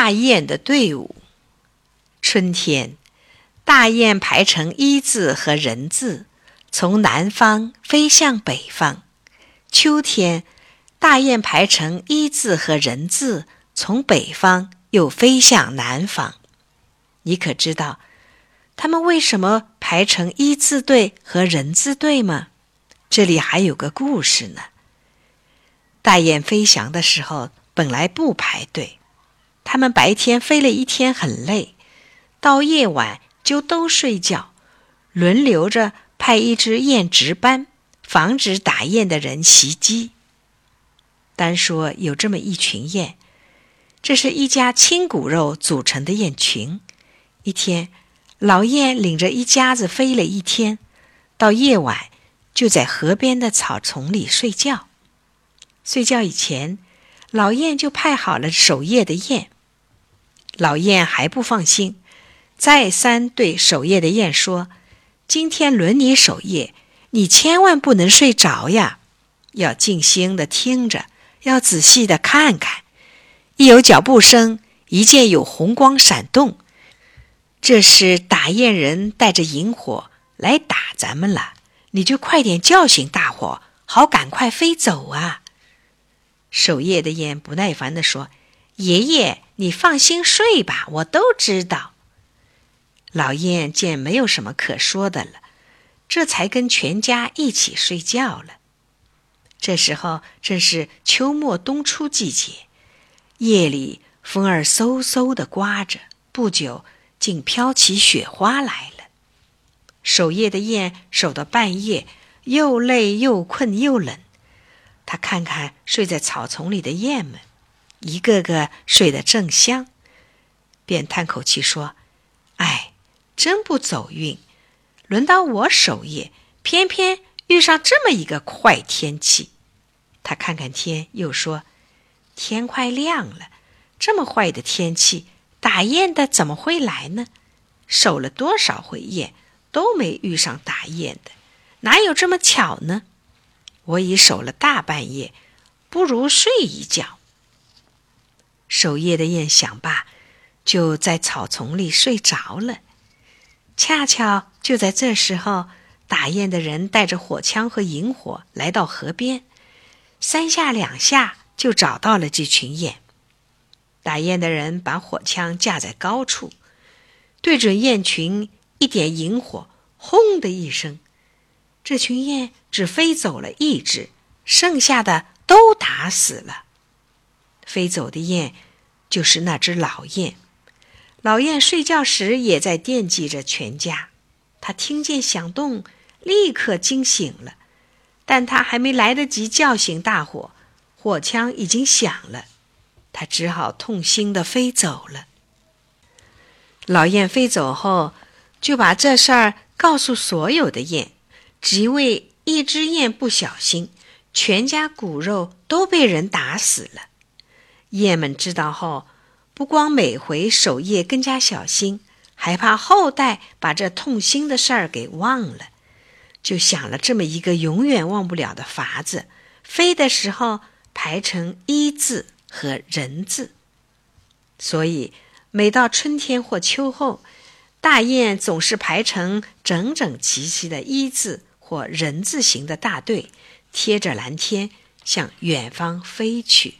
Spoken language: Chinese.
大雁的队伍。春天，大雁排成一字和人字，从南方飞向北方；秋天，大雁排成一字和人字，从北方又飞向南方。你可知道，它们为什么排成一字队和人字队吗？这里还有个故事呢。大雁飞翔的时候，本来不排队。他们白天飞了一天，很累，到夜晚就都睡觉，轮流着派一只雁值班，防止打雁的人袭击。单说有这么一群雁，这是一家亲骨肉组成的雁群。一天，老雁领着一家子飞了一天，到夜晚就在河边的草丛里睡觉。睡觉以前，老燕就派好了守夜的雁。老燕还不放心，再三对守夜的燕说：“今天轮你守夜，你千万不能睡着呀，要静心的听着，要仔细的看看。一有脚步声，一见有红光闪动，这是打雁人带着萤火来打咱们了，你就快点叫醒大伙，好赶快飞走啊！”守夜的雁不耐烦地说：“爷爷，你放心睡吧，我都知道。”老雁见没有什么可说的了，这才跟全家一起睡觉了。这时候正是秋末冬初季节，夜里风儿嗖嗖的刮着，不久竟飘起雪花来了。守夜的雁守到半夜，又累又困又冷。他看看睡在草丛里的雁们，一个个睡得正香，便叹口气说：“哎，真不走运！轮到我守夜，偏偏遇上这么一个坏天气。”他看看天，又说：“天快亮了，这么坏的天气，打雁的怎么会来呢？守了多少回雁，都没遇上打雁的，哪有这么巧呢？”我已守了大半夜，不如睡一觉。守夜的雁想罢，就在草丛里睡着了。恰巧就在这时候，打雁的人带着火枪和萤火来到河边，三下两下就找到了这群雁。打雁的人把火枪架在高处，对准雁群一点萤火，轰的一声。这群雁只飞走了一只，剩下的都打死了。飞走的雁就是那只老雁。老雁睡觉时也在惦记着全家。他听见响动，立刻惊醒了。但他还没来得及叫醒大伙，火枪已经响了。他只好痛心的飞走了。老雁飞走后，就把这事儿告诉所有的雁。只因为一只雁不小心，全家骨肉都被人打死了。雁们知道后，不光每回守夜更加小心，还怕后代把这痛心的事儿给忘了，就想了这么一个永远忘不了的法子：飞的时候排成一字和人字。所以，每到春天或秋后，大雁总是排成整整齐齐的一字。或人字形的大队，贴着蓝天向远方飞去。